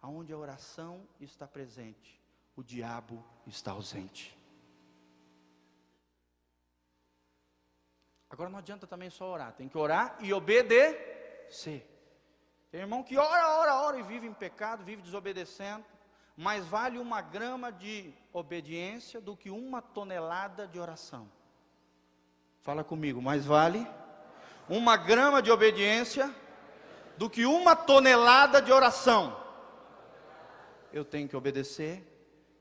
Aonde a oração está presente, o diabo está ausente. Agora não adianta também só orar, tem que orar e obedecer. Tem irmão que ora, ora, ora e vive em pecado, vive desobedecendo. Mais vale uma grama de obediência do que uma tonelada de oração. Fala comigo, mais vale uma grama de obediência do que uma tonelada de oração. Eu tenho que obedecer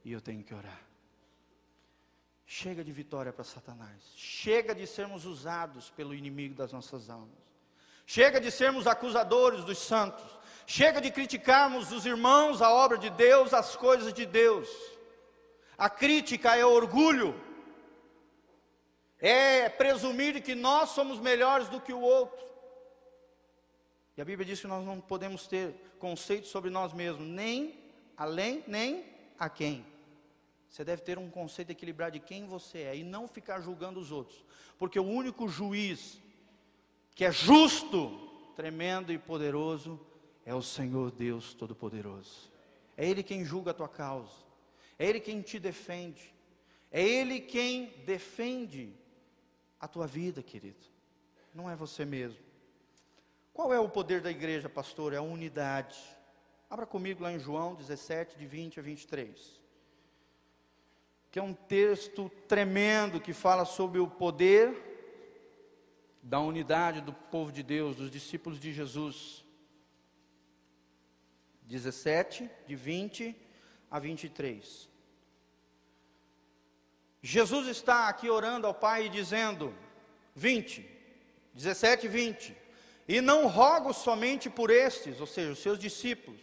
e eu tenho que orar. Chega de vitória para Satanás. Chega de sermos usados pelo inimigo das nossas almas. Chega de sermos acusadores dos santos. Chega de criticarmos os irmãos, a obra de Deus, as coisas de Deus. A crítica é orgulho. É presumir que nós somos melhores do que o outro. E a Bíblia diz que nós não podemos ter conceitos sobre nós mesmos, nem além, nem a quem. Você deve ter um conceito equilibrado de quem você é e não ficar julgando os outros, porque o único juiz que é justo, tremendo e poderoso é o Senhor Deus Todo-Poderoso. É Ele quem julga a tua causa, é Ele quem te defende, é Ele quem defende a tua vida, querido, não é você mesmo. Qual é o poder da igreja, pastor? É a unidade. Abra comigo lá em João 17, de 20 a 23 que é um texto tremendo que fala sobre o poder da unidade do povo de Deus, dos discípulos de Jesus. 17, de 20 a 23. Jesus está aqui orando ao Pai e dizendo, 20, 17 e 20: E não rogo somente por estes, ou seja, os seus discípulos,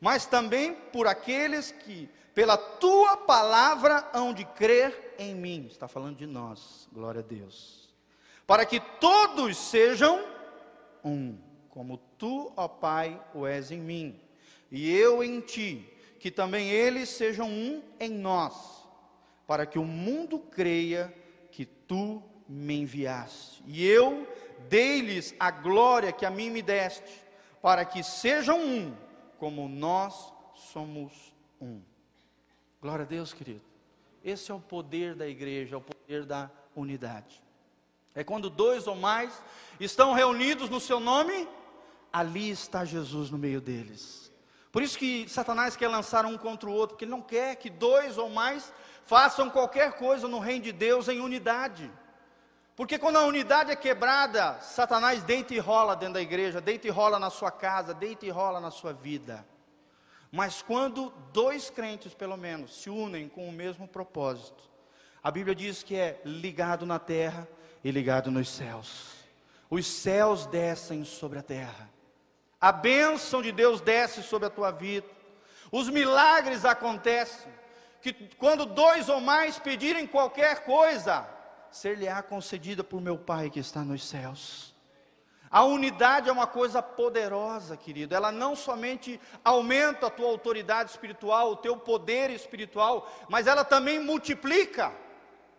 mas também por aqueles que pela tua palavra hão de crer em mim. Está falando de nós, glória a Deus. Para que todos sejam um, como tu, ó Pai, o és em mim, e eu em ti, que também eles sejam um em nós, para que o mundo creia que tu me enviaste. E eu dei-lhes a glória que a mim me deste, para que sejam um, como nós somos um. Glória a Deus, querido. Esse é o poder da igreja, é o poder da unidade. É quando dois ou mais estão reunidos no seu nome, ali está Jesus no meio deles. Por isso que Satanás quer lançar um contra o outro, porque ele não quer que dois ou mais façam qualquer coisa no reino de Deus em unidade. Porque quando a unidade é quebrada, Satanás deita e rola dentro da igreja, deita e rola na sua casa, deita e rola na sua vida. Mas quando dois crentes, pelo menos, se unem com o mesmo propósito, a Bíblia diz que é ligado na terra e ligado nos céus. Os céus descem sobre a terra. A bênção de Deus desce sobre a tua vida. Os milagres acontecem. Que quando dois ou mais pedirem qualquer coisa, ser-lhe-á concedida por meu Pai que está nos céus. A unidade é uma coisa poderosa, querido. Ela não somente aumenta a tua autoridade espiritual, o teu poder espiritual, mas ela também multiplica.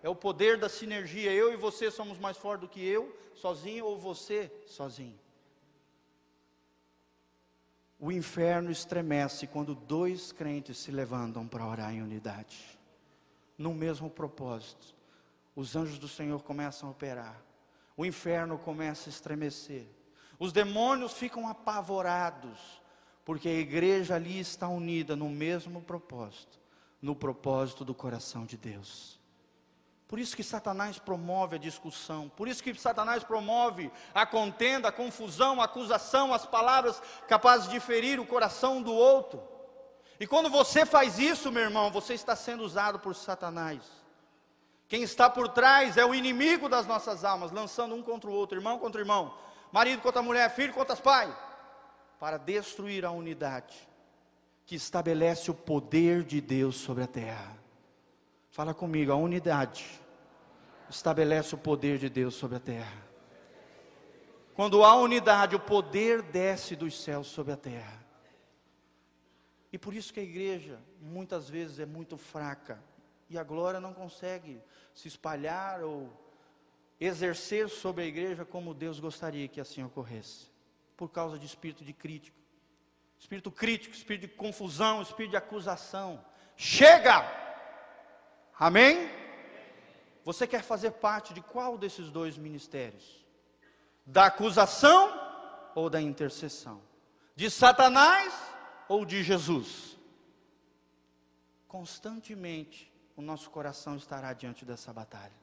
É o poder da sinergia. Eu e você somos mais fortes do que eu sozinho ou você sozinho. O inferno estremece quando dois crentes se levantam para orar em unidade, no mesmo propósito. Os anjos do Senhor começam a operar o inferno começa a estremecer. Os demônios ficam apavorados, porque a igreja ali está unida no mesmo propósito, no propósito do coração de Deus. Por isso que Satanás promove a discussão, por isso que Satanás promove a contenda, a confusão, a acusação, as palavras capazes de ferir o coração do outro. E quando você faz isso, meu irmão, você está sendo usado por Satanás. Quem está por trás é o inimigo das nossas almas, lançando um contra o outro, irmão contra irmão, marido contra mulher, filho contra pai, para destruir a unidade que estabelece o poder de Deus sobre a terra. Fala comigo, a unidade estabelece o poder de Deus sobre a terra. Quando há unidade, o poder desce dos céus sobre a terra. E por isso que a igreja muitas vezes é muito fraca e a glória não consegue se espalhar ou exercer sobre a igreja como Deus gostaria que assim ocorresse, por causa de espírito de crítica, espírito crítico, espírito de confusão, espírito de acusação. Chega! Amém? Você quer fazer parte de qual desses dois ministérios? Da acusação ou da intercessão? De Satanás ou de Jesus? Constantemente o nosso coração estará diante dessa batalha.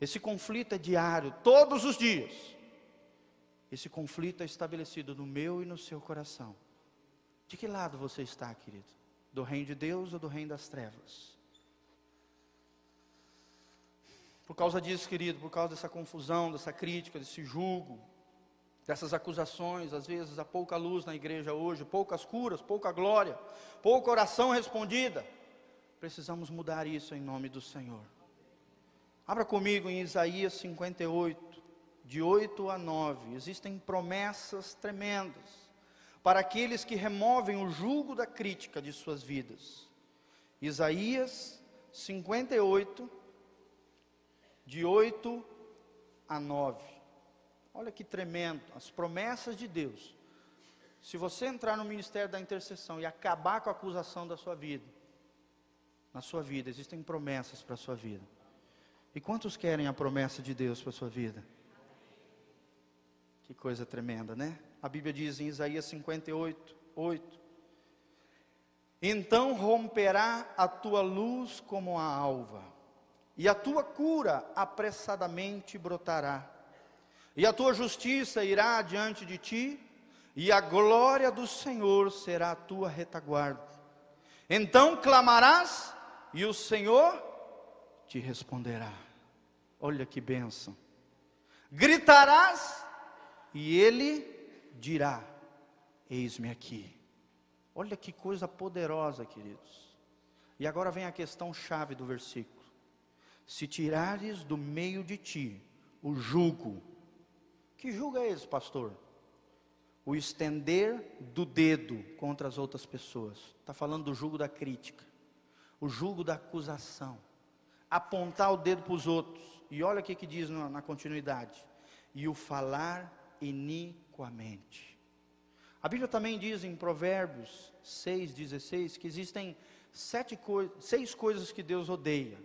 Esse conflito é diário, todos os dias. Esse conflito é estabelecido no meu e no seu coração. De que lado você está, querido? Do reino de Deus ou do reino das trevas? Por causa disso, querido, por causa dessa confusão, dessa crítica, desse julgo, dessas acusações, às vezes há pouca luz na igreja hoje, poucas curas, pouca glória, pouca oração respondida. Precisamos mudar isso em nome do Senhor. Abra comigo em Isaías 58, de 8 a 9. Existem promessas tremendas para aqueles que removem o jugo da crítica de suas vidas. Isaías 58, de 8 a 9. Olha que tremendo, as promessas de Deus. Se você entrar no ministério da intercessão e acabar com a acusação da sua vida, na sua vida existem promessas para a sua vida. E quantos querem a promessa de Deus para a sua vida? Que coisa tremenda, né? A Bíblia diz em Isaías 58, 8: Então romperá a tua luz como a alva, e a tua cura apressadamente brotará, e a tua justiça irá diante de ti, e a glória do Senhor será a tua retaguarda. Então clamarás, e o Senhor te responderá. Olha que bênção. Gritarás, e ele dirá: Eis-me aqui. Olha que coisa poderosa, queridos. E agora vem a questão chave do versículo se tirares do meio de ti o jugo, que jugo é esse, pastor? O estender do dedo contra as outras pessoas. Está falando do jugo da crítica, o jugo da acusação, apontar o dedo para os outros. E olha o que, que diz na, na continuidade: e o falar iniquamente. A Bíblia também diz em Provérbios 6,16 que existem sete seis coisas que Deus odeia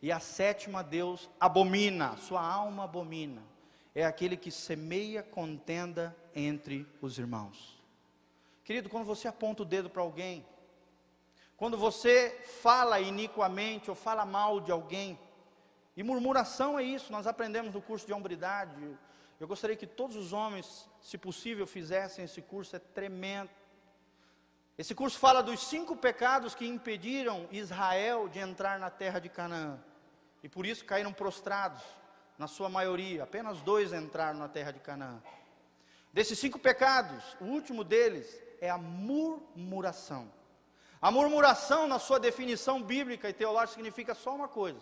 e a sétima Deus abomina, sua alma abomina. É aquele que semeia contenda entre os irmãos. Querido, quando você aponta o dedo para alguém, quando você fala iniquamente ou fala mal de alguém, e murmuração é isso, nós aprendemos no curso de hombridade. Eu gostaria que todos os homens, se possível, fizessem esse curso, é tremendo. Esse curso fala dos cinco pecados que impediram Israel de entrar na terra de Canaã. E por isso caíram prostrados, na sua maioria. Apenas dois entraram na terra de Canaã. Desses cinco pecados, o último deles é a murmuração. A murmuração, na sua definição bíblica e teológica, significa só uma coisa: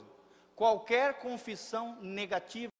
qualquer confissão negativa